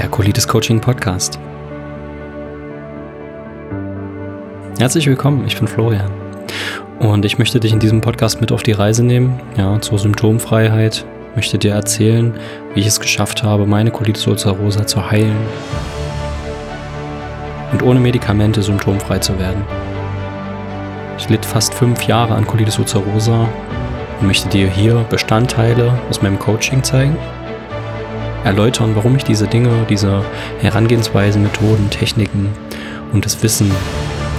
der Colitis Coaching Podcast. Herzlich willkommen, ich bin Florian und ich möchte dich in diesem Podcast mit auf die Reise nehmen, ja, zur Symptomfreiheit, möchte dir erzählen, wie ich es geschafft habe, meine Colitis ulcerosa zu heilen und ohne Medikamente symptomfrei zu werden. Ich litt fast fünf Jahre an Colitis ulcerosa und möchte dir hier Bestandteile aus meinem Coaching zeigen erläutern, warum ich diese Dinge, diese Herangehensweisen, Methoden, Techniken und das Wissen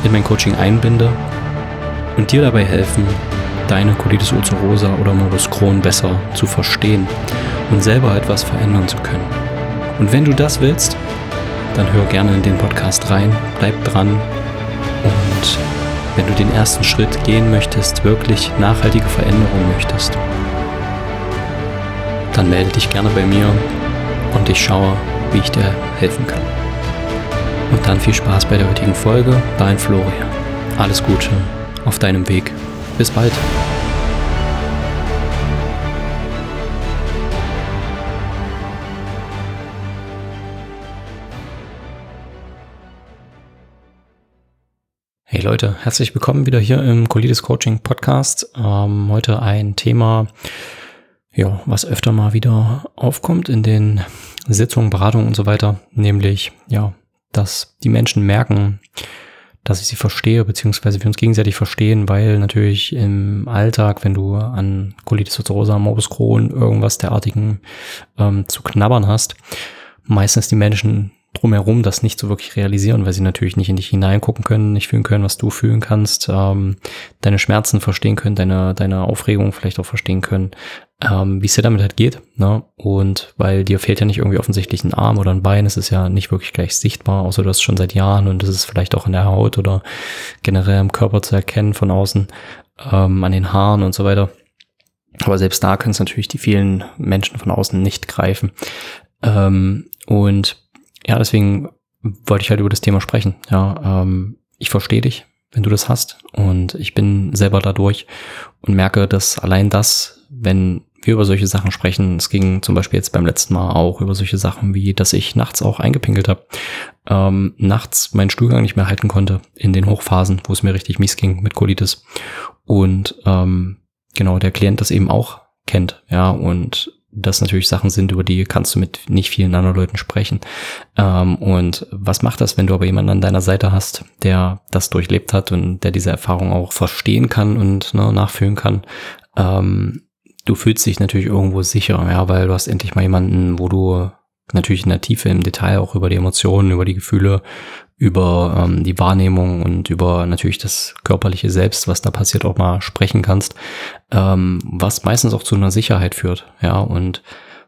in mein Coaching einbinde und dir dabei helfen, deine Colitis ulcerosa oder Morbus Crohn besser zu verstehen und selber etwas verändern zu können. Und wenn du das willst, dann hör gerne in den Podcast rein, bleib dran und wenn du den ersten Schritt gehen möchtest, wirklich nachhaltige Veränderungen möchtest, dann melde dich gerne bei mir und ich schaue, wie ich dir helfen kann. Und dann viel Spaß bei der heutigen Folge. Dein Florian. Alles Gute auf deinem Weg. Bis bald. Hey Leute, herzlich willkommen wieder hier im Colitis Coaching Podcast. Ähm, heute ein Thema, ja, was öfter mal wieder aufkommt in den Sitzungen, Beratungen und so weiter, nämlich, ja, dass die Menschen merken, dass ich sie verstehe, beziehungsweise wir uns gegenseitig verstehen, weil natürlich im Alltag, wenn du an Colitis ulcerosa, Morbus Crohn, irgendwas derartigen ähm, zu knabbern hast, meistens die Menschen drumherum das nicht so wirklich realisieren, weil sie natürlich nicht in dich hineingucken können, nicht fühlen können, was du fühlen kannst, ähm, deine Schmerzen verstehen können, deine, deine Aufregung vielleicht auch verstehen können, ähm, wie es dir damit halt geht. Ne? Und weil dir fehlt ja nicht irgendwie offensichtlich ein Arm oder ein Bein, es ist ja nicht wirklich gleich sichtbar, außer du hast schon seit Jahren und es ist vielleicht auch in der Haut oder generell im Körper zu erkennen von außen, ähm, an den Haaren und so weiter. Aber selbst da können es natürlich die vielen Menschen von außen nicht greifen. Ähm, und ja, deswegen wollte ich halt über das Thema sprechen. Ja, ähm, ich verstehe dich, wenn du das hast. Und ich bin selber dadurch und merke, dass allein das, wenn wir über solche Sachen sprechen, es ging zum Beispiel jetzt beim letzten Mal auch über solche Sachen wie, dass ich nachts auch eingepinkelt habe, ähm, nachts meinen Stuhlgang nicht mehr halten konnte in den Hochphasen, wo es mir richtig mies ging mit Colitis. Und ähm, genau, der Klient das eben auch kennt, ja, und das natürlich Sachen sind, über die kannst du mit nicht vielen anderen Leuten sprechen. Ähm, und was macht das, wenn du aber jemanden an deiner Seite hast, der das durchlebt hat und der diese Erfahrung auch verstehen kann und ne, nachfühlen kann? Ähm, du fühlst dich natürlich irgendwo sicher, ja, weil du hast endlich mal jemanden, wo du natürlich in der Tiefe im Detail auch über die Emotionen, über die Gefühle, über ähm, die Wahrnehmung und über natürlich das körperliche Selbst, was da passiert, auch mal sprechen kannst, ähm, was meistens auch zu einer Sicherheit führt, ja, und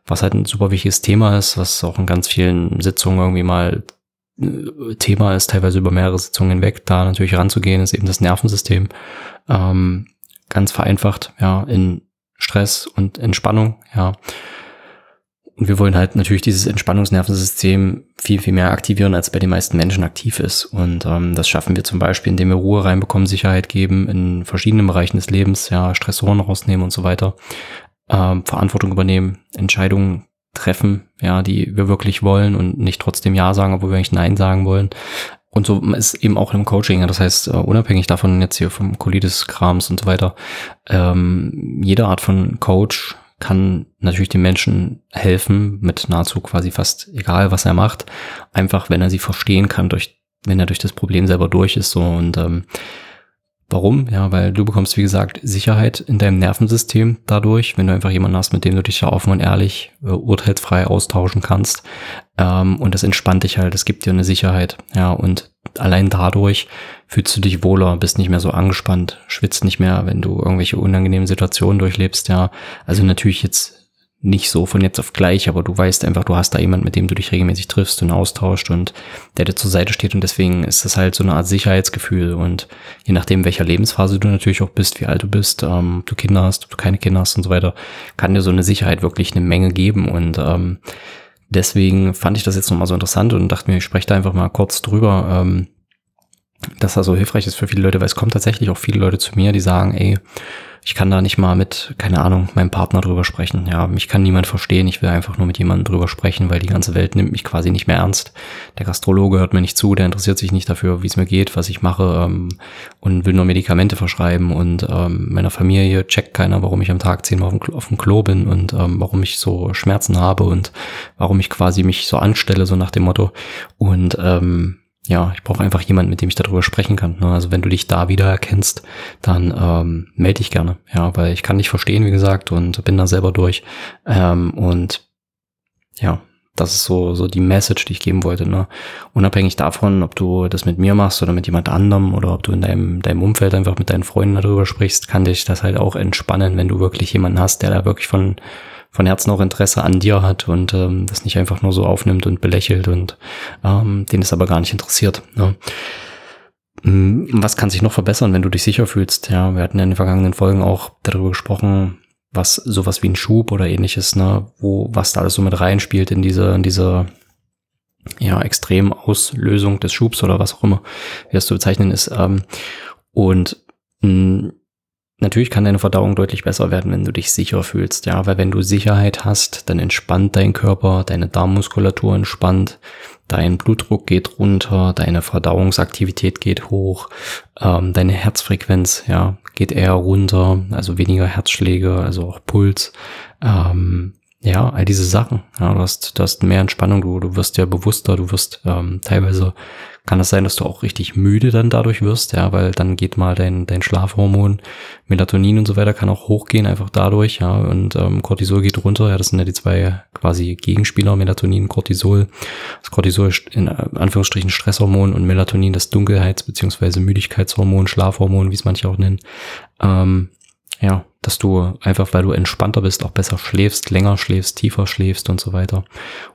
was halt ein super wichtiges Thema ist, was auch in ganz vielen Sitzungen irgendwie mal äh, Thema ist, teilweise über mehrere Sitzungen hinweg, da natürlich ranzugehen, ist eben das Nervensystem. Ähm, ganz vereinfacht, ja, in Stress und Entspannung, ja. Und wir wollen halt natürlich dieses Entspannungsnervensystem viel, viel mehr aktivieren, als bei den meisten Menschen aktiv ist. Und ähm, das schaffen wir zum Beispiel, indem wir Ruhe reinbekommen, Sicherheit geben in verschiedenen Bereichen des Lebens, ja, Stressoren rausnehmen und so weiter, ähm, Verantwortung übernehmen, Entscheidungen treffen, ja, die wir wirklich wollen und nicht trotzdem Ja sagen, obwohl wir eigentlich Nein sagen wollen. Und so ist eben auch im Coaching, das heißt, uh, unabhängig davon jetzt hier vom Colitis-Krams und so weiter, ähm, jede Art von Coach kann natürlich den Menschen helfen, mit nahezu quasi fast egal, was er macht, einfach wenn er sie verstehen kann, durch, wenn er durch das Problem selber durch ist. So und ähm, Warum? Ja, weil du bekommst, wie gesagt, Sicherheit in deinem Nervensystem dadurch, wenn du einfach jemanden hast, mit dem du dich ja offen und ehrlich, äh, urteilsfrei austauschen kannst. Ähm, und das entspannt dich halt, es gibt dir eine Sicherheit. Ja, und allein dadurch fühlst du dich wohler, bist nicht mehr so angespannt, schwitzt nicht mehr, wenn du irgendwelche unangenehmen Situationen durchlebst. Ja, also natürlich jetzt nicht so von jetzt auf gleich, aber du weißt einfach, du hast da jemand, mit dem du dich regelmäßig triffst und austauscht und der dir zur Seite steht und deswegen ist das halt so eine Art Sicherheitsgefühl und je nachdem, welcher Lebensphase du natürlich auch bist, wie alt du bist, ähm, ob du Kinder hast, ob du keine Kinder hast und so weiter, kann dir so eine Sicherheit wirklich eine Menge geben und ähm, deswegen fand ich das jetzt nochmal so interessant und dachte mir, ich spreche da einfach mal kurz drüber, ähm, dass das so hilfreich ist für viele Leute, weil es kommen tatsächlich auch viele Leute zu mir, die sagen, ey, ich kann da nicht mal mit, keine Ahnung, meinem Partner drüber sprechen. Ja, mich kann niemand verstehen. Ich will einfach nur mit jemandem drüber sprechen, weil die ganze Welt nimmt mich quasi nicht mehr ernst. Der Gastrologe hört mir nicht zu, der interessiert sich nicht dafür, wie es mir geht, was ich mache ähm, und will nur Medikamente verschreiben. Und ähm, meiner Familie checkt keiner, warum ich am Tag zehnmal auf auf dem Klo bin und ähm, warum ich so Schmerzen habe und warum ich quasi mich so anstelle, so nach dem Motto. Und ähm, ja, ich brauche einfach jemanden, mit dem ich darüber sprechen kann. Ne? Also wenn du dich da wieder erkennst, dann ähm, melde dich gerne. Ja, weil ich kann dich verstehen, wie gesagt, und bin da selber durch. Ähm, und ja, das ist so, so die Message, die ich geben wollte. Ne? Unabhängig davon, ob du das mit mir machst oder mit jemand anderem oder ob du in deinem, deinem Umfeld einfach mit deinen Freunden darüber sprichst, kann dich das halt auch entspannen, wenn du wirklich jemanden hast, der da wirklich von von Herzen auch Interesse an dir hat und ähm, das nicht einfach nur so aufnimmt und belächelt und ähm, den es aber gar nicht interessiert. Ne? Mm, was kann sich noch verbessern, wenn du dich sicher fühlst? Ja, wir hatten ja in den vergangenen Folgen auch darüber gesprochen, was sowas wie ein Schub oder ähnliches, ne, wo was da alles so mit reinspielt in diese, in diese ja, Extremauslösung des Schubs oder was auch immer, wie das zu bezeichnen ist. Ähm, und mh, mm, Natürlich kann deine Verdauung deutlich besser werden, wenn du dich sicher fühlst, ja, weil wenn du Sicherheit hast, dann entspannt dein Körper, deine Darmmuskulatur entspannt, dein Blutdruck geht runter, deine Verdauungsaktivität geht hoch, ähm, deine Herzfrequenz, ja, geht eher runter, also weniger Herzschläge, also auch Puls, ähm, ja, all diese Sachen. Ja, du hast, du hast mehr Entspannung, du, du wirst ja bewusster, du wirst ähm, teilweise kann es sein, dass du auch richtig müde dann dadurch wirst, ja, weil dann geht mal dein, dein Schlafhormon, Melatonin und so weiter kann auch hochgehen, einfach dadurch, ja, und ähm, Cortisol geht runter, ja, das sind ja die zwei quasi Gegenspieler, Melatonin, Cortisol. Das Cortisol ist in Anführungsstrichen Stresshormon und Melatonin das Dunkelheits- beziehungsweise Müdigkeitshormon, Schlafhormon, wie es manche auch nennen. Ähm, ja, dass du einfach, weil du entspannter bist, auch besser schläfst, länger schläfst, tiefer schläfst und so weiter.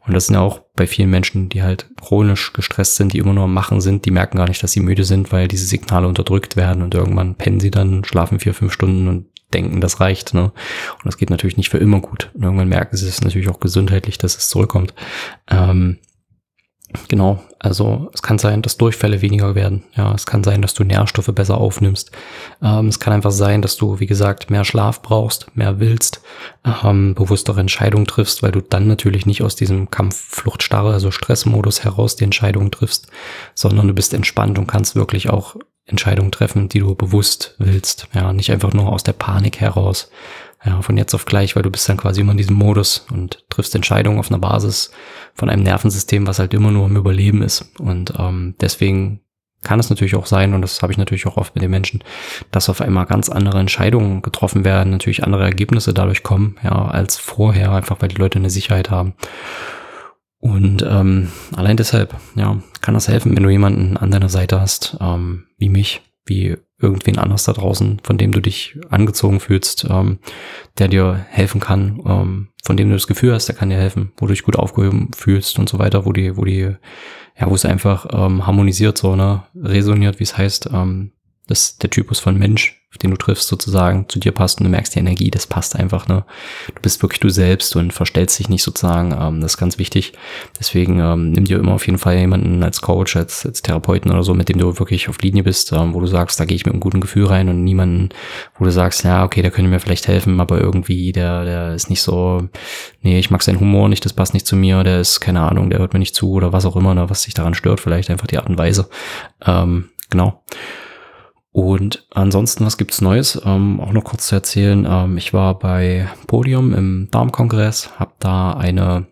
Und das sind ja auch bei vielen Menschen, die halt chronisch gestresst sind, die immer nur am Machen sind, die merken gar nicht, dass sie müde sind, weil diese Signale unterdrückt werden und irgendwann pennen sie dann, schlafen vier, fünf Stunden und denken, das reicht. Ne? Und das geht natürlich nicht für immer gut. Und irgendwann merken sie es natürlich auch gesundheitlich, dass es zurückkommt. Ähm, Genau, also es kann sein, dass Durchfälle weniger werden. Ja, es kann sein, dass du Nährstoffe besser aufnimmst. Ähm, es kann einfach sein, dass du, wie gesagt, mehr Schlaf brauchst, mehr willst, ähm, bewusstere Entscheidungen triffst, weil du dann natürlich nicht aus diesem Kampf-Flucht-Starre, also Stressmodus heraus die Entscheidungen triffst, sondern du bist entspannt und kannst wirklich auch Entscheidungen treffen, die du bewusst willst. Ja, nicht einfach nur aus der Panik heraus ja, von jetzt auf gleich, weil du bist dann quasi immer in diesem Modus und triffst Entscheidungen auf einer Basis von einem Nervensystem, was halt immer nur im Überleben ist. Und ähm, deswegen kann es natürlich auch sein, und das habe ich natürlich auch oft mit den Menschen, dass auf einmal ganz andere Entscheidungen getroffen werden, natürlich andere Ergebnisse dadurch kommen, ja, als vorher, einfach weil die Leute eine Sicherheit haben. Und ähm, allein deshalb, ja, kann das helfen, wenn du jemanden an deiner Seite hast, ähm, wie mich, wie irgendwen anders da draußen, von dem du dich angezogen fühlst, ähm, der dir helfen kann, ähm, von dem du das Gefühl hast, der kann dir helfen, wo du dich gut aufgehoben fühlst und so weiter, wo die, wo die, ja, wo es einfach ähm, harmonisiert, so, ne, resoniert, wie es heißt, ähm, dass der Typus von Mensch den du triffst, sozusagen zu dir passt und du merkst die Energie, das passt einfach, ne? Du bist wirklich du selbst und verstellst dich nicht sozusagen, ähm, das ist ganz wichtig. Deswegen ähm, nimm dir immer auf jeden Fall jemanden als Coach, als, als Therapeuten oder so, mit dem du wirklich auf Linie bist, ähm, wo du sagst, da gehe ich mit einem guten Gefühl rein und niemanden, wo du sagst, ja, okay, der könnte mir vielleicht helfen, aber irgendwie, der, der ist nicht so, nee, ich mag seinen Humor nicht, das passt nicht zu mir, der ist, keine Ahnung, der hört mir nicht zu oder was auch immer, ne, was sich daran stört, vielleicht einfach die Art und Weise. Ähm, genau. Und ansonsten, was gibt's Neues? Ähm, auch noch kurz zu erzählen. Ähm, ich war bei Podium im Darmkongress, habe da eine,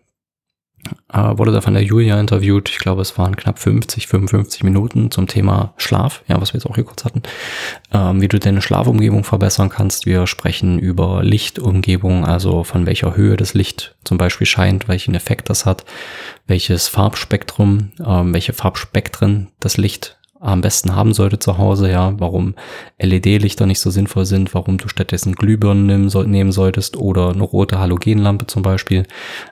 äh, wurde da von der Julia interviewt. Ich glaube, es waren knapp 50, 55 Minuten zum Thema Schlaf, ja, was wir jetzt auch hier kurz hatten. Ähm, wie du deine Schlafumgebung verbessern kannst. Wir sprechen über Lichtumgebung, also von welcher Höhe das Licht zum Beispiel scheint, welchen Effekt das hat, welches Farbspektrum, ähm, welche Farbspektren das Licht am besten haben sollte zu Hause, ja, warum LED-Lichter nicht so sinnvoll sind, warum du stattdessen Glühbirnen nehmen, soll, nehmen solltest oder eine rote Halogenlampe zum Beispiel,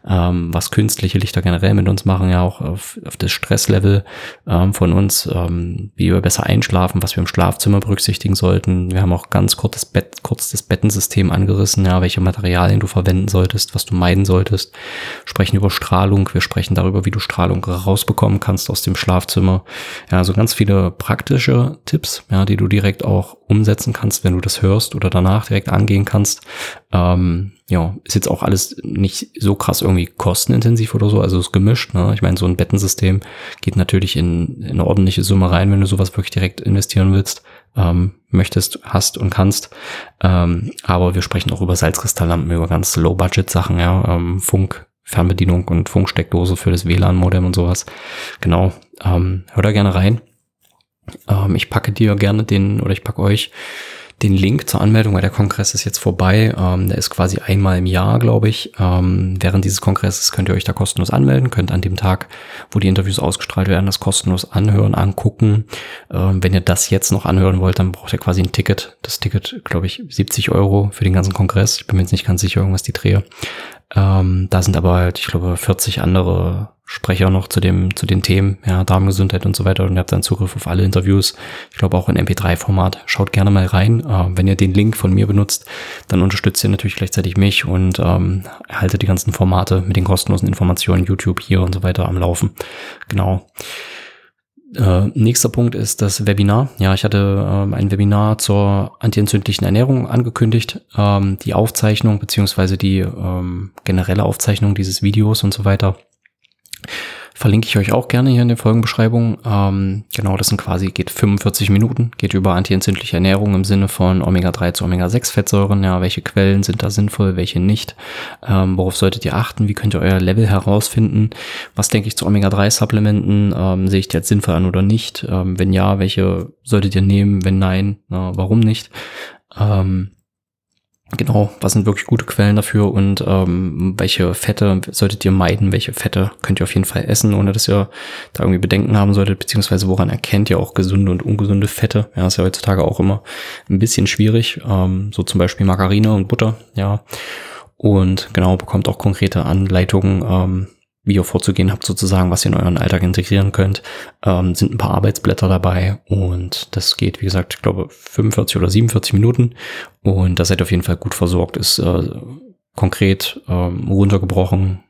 ähm, was künstliche Lichter generell mit uns machen, ja auch auf, auf das Stresslevel ähm, von uns, ähm, wie wir besser einschlafen, was wir im Schlafzimmer berücksichtigen sollten. Wir haben auch ganz kurz das, Bett, kurz das Bettensystem angerissen, ja, welche Materialien du verwenden solltest, was du meiden solltest, sprechen über Strahlung, wir sprechen darüber, wie du Strahlung rausbekommen kannst aus dem Schlafzimmer, ja, also ganz viele praktische Tipps, ja, die du direkt auch umsetzen kannst, wenn du das hörst oder danach direkt angehen kannst. Ähm, ja, ist jetzt auch alles nicht so krass irgendwie kostenintensiv oder so, also ist gemischt. Ne? Ich meine, so ein Bettensystem geht natürlich in, in eine ordentliche Summe rein, wenn du sowas wirklich direkt investieren willst, ähm, möchtest, hast und kannst. Ähm, aber wir sprechen auch über Salzkristalllampen, über ganz Low-Budget-Sachen, ja, ähm, Funk, Fernbedienung und Funksteckdose für das WLAN-Modem und sowas. Genau, ähm, hör da gerne rein. Ähm, ich packe dir gerne den, oder ich packe euch den Link zur Anmeldung, weil der Kongress ist jetzt vorbei. Ähm, der ist quasi einmal im Jahr, glaube ich. Ähm, während dieses Kongresses könnt ihr euch da kostenlos anmelden, könnt an dem Tag, wo die Interviews ausgestrahlt werden, das kostenlos anhören, angucken. Ähm, wenn ihr das jetzt noch anhören wollt, dann braucht ihr quasi ein Ticket. Das Ticket, glaube ich, 70 Euro für den ganzen Kongress. Ich bin mir jetzt nicht ganz sicher, irgendwas die drehe. Ähm, da sind aber halt, ich glaube, 40 andere Sprecher noch zu dem, zu den Themen, ja, Darmgesundheit und so weiter. Und ihr habt dann Zugriff auf alle Interviews. Ich glaube auch in MP3-Format. Schaut gerne mal rein. Äh, wenn ihr den Link von mir benutzt, dann unterstützt ihr natürlich gleichzeitig mich und ähm, erhaltet die ganzen Formate mit den kostenlosen Informationen, YouTube hier und so weiter am Laufen. Genau. Äh, nächster Punkt ist das Webinar. Ja, ich hatte ähm, ein Webinar zur antientzündlichen Ernährung angekündigt. Ähm, die Aufzeichnung beziehungsweise die ähm, generelle Aufzeichnung dieses Videos und so weiter Verlinke ich euch auch gerne hier in der Folgenbeschreibung. Ähm, genau, das sind quasi, geht 45 Minuten, geht über antientzündliche Ernährung im Sinne von Omega-3 zu Omega-6-Fettsäuren. Ja, welche Quellen sind da sinnvoll, welche nicht? Ähm, worauf solltet ihr achten? Wie könnt ihr euer Level herausfinden? Was denke ich zu Omega-3-Supplementen? Ähm, sehe ich die als sinnvoll an oder nicht? Ähm, wenn ja, welche solltet ihr nehmen? Wenn nein, na, warum nicht? Ähm, Genau, was sind wirklich gute Quellen dafür und ähm, welche Fette solltet ihr meiden, welche Fette könnt ihr auf jeden Fall essen, ohne dass ihr da irgendwie Bedenken haben solltet, beziehungsweise woran erkennt ihr auch gesunde und ungesunde Fette? Ja, ist ja heutzutage auch immer ein bisschen schwierig, ähm, so zum Beispiel Margarine und Butter, ja. Und genau, bekommt auch konkrete Anleitungen, ähm, wie ihr vorzugehen habt, sozusagen, was ihr in euren Alltag integrieren könnt. Ähm, sind ein paar Arbeitsblätter dabei und das geht, wie gesagt, ich glaube 45 oder 47 Minuten und da seid ihr auf jeden Fall gut versorgt. Ist äh, konkret ähm, runtergebrochen,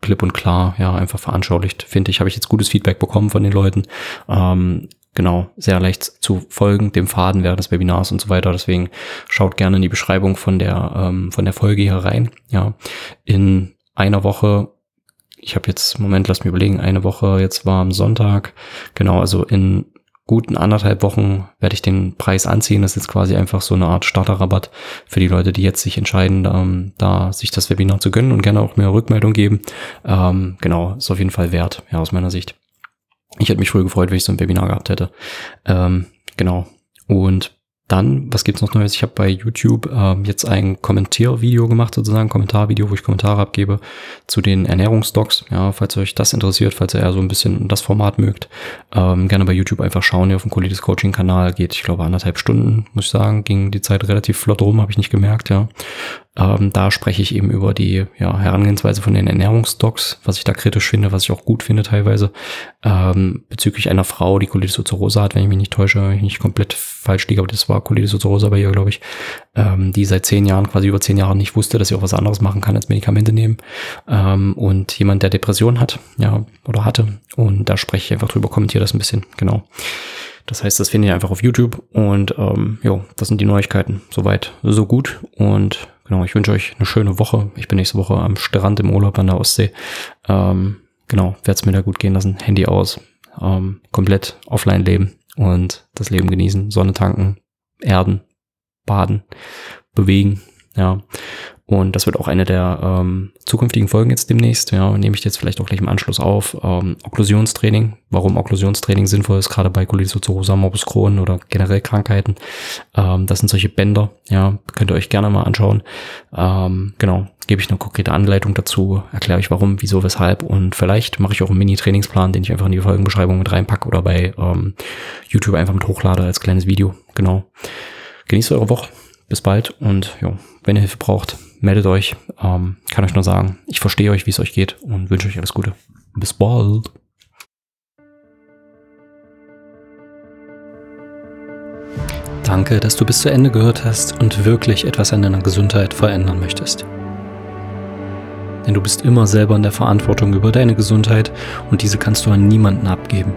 klipp und klar, ja, einfach veranschaulicht, finde ich, habe ich jetzt gutes Feedback bekommen von den Leuten. Ähm, genau, sehr leicht zu folgen, dem Faden während des Webinars und so weiter. Deswegen schaut gerne in die Beschreibung von der, ähm, von der Folge hier rein. Ja, in einer Woche ich habe jetzt, Moment, lass mich überlegen, eine Woche, jetzt war am Sonntag, genau, also in guten anderthalb Wochen werde ich den Preis anziehen. Das ist jetzt quasi einfach so eine Art Starterrabatt für die Leute, die jetzt sich entscheiden, ähm, da sich das Webinar zu gönnen und gerne auch mehr Rückmeldung geben. Ähm, genau, ist auf jeden Fall wert, ja, aus meiner Sicht. Ich hätte mich früher gefreut, wenn ich so ein Webinar gehabt hätte. Ähm, genau. Und dann, was gibt's noch Neues? Ich habe bei YouTube ähm, jetzt ein Kommentiervideo gemacht, sozusagen, Kommentarvideo, wo ich Kommentare abgebe zu den Ernährungsdocs. Ja, falls euch das interessiert, falls ihr eher so ein bisschen das Format mögt, ähm, gerne bei YouTube einfach schauen. Hier auf dem Colitis Coaching Kanal geht, ich glaube, anderthalb Stunden, muss ich sagen, ging die Zeit relativ flott rum, habe ich nicht gemerkt, ja. Ähm, da spreche ich eben über die ja, Herangehensweise von den Ernährungsdocs, was ich da kritisch finde, was ich auch gut finde teilweise, ähm, bezüglich einer Frau, die Colitis ulcerosa hat, wenn ich mich nicht täusche, wenn ich nicht komplett falsch liege, aber das war Colitis ulcerosa bei ihr, glaube ich, ähm, die seit zehn Jahren, quasi über zehn Jahren nicht wusste, dass sie auch was anderes machen kann als Medikamente nehmen ähm, und jemand, der Depression hat, ja, oder hatte und da spreche ich einfach drüber, kommentiere das ein bisschen, genau. Das heißt, das findet ihr einfach auf YouTube und ähm, jo, das sind die Neuigkeiten. Soweit, so gut. Und genau, ich wünsche euch eine schöne Woche. Ich bin nächste Woche am Strand im Urlaub an der Ostsee. Ähm, genau, werde es mir da gut gehen lassen. Handy aus, ähm, komplett offline leben und das Leben genießen. Sonne tanken, erden, baden, bewegen. Ja, und das wird auch eine der ähm, zukünftigen Folgen jetzt demnächst. Ja, nehme ich jetzt vielleicht auch gleich im Anschluss auf. Ähm, Okklusionstraining. Warum Okklusionstraining sinnvoll ist, gerade bei Colitis ulcerosa, Morbus Crohn oder generell Krankheiten. Ähm, das sind solche Bänder. Ja, könnt ihr euch gerne mal anschauen. Ähm, genau, gebe ich eine konkrete Anleitung dazu, erkläre ich warum, wieso, weshalb und vielleicht mache ich auch einen Mini-Trainingsplan, den ich einfach in die Folgenbeschreibung mit reinpacke oder bei ähm, YouTube einfach mit hochlade als kleines Video. Genau. Genießt eure Woche. Bis bald und ja, wenn ihr Hilfe braucht, meldet euch. Ähm, kann euch nur sagen, ich verstehe euch, wie es euch geht und wünsche euch alles Gute. Bis bald. Danke, dass du bis zu Ende gehört hast und wirklich etwas an deiner Gesundheit verändern möchtest. Denn du bist immer selber in der Verantwortung über deine Gesundheit und diese kannst du an niemanden abgeben.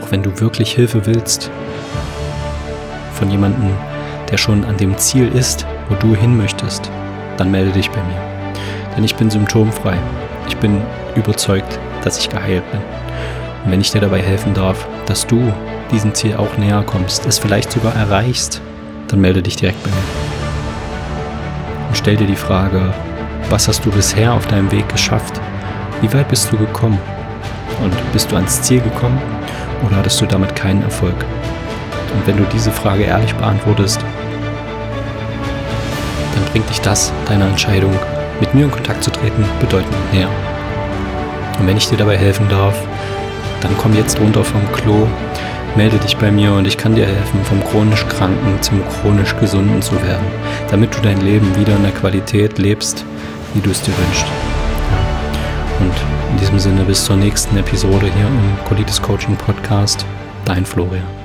Doch wenn du wirklich Hilfe willst, von jemandem, der schon an dem Ziel ist, wo du hin möchtest, dann melde dich bei mir. Denn ich bin symptomfrei. Ich bin überzeugt, dass ich geheilt bin. Und wenn ich dir dabei helfen darf, dass du diesem Ziel auch näher kommst, es vielleicht sogar erreichst, dann melde dich direkt bei mir. Und stell dir die Frage, was hast du bisher auf deinem Weg geschafft? Wie weit bist du gekommen? Und bist du ans Ziel gekommen oder hattest du damit keinen Erfolg? Und wenn du diese Frage ehrlich beantwortest, bringt dich das deiner Entscheidung, mit mir in Kontakt zu treten, bedeutend näher. Und wenn ich dir dabei helfen darf, dann komm jetzt runter vom Klo, melde dich bei mir und ich kann dir helfen, vom chronisch Kranken zum chronisch Gesunden zu werden, damit du dein Leben wieder in der Qualität lebst, wie du es dir wünschst. Und in diesem Sinne bis zur nächsten Episode hier im Colitis Coaching Podcast. Dein Florian.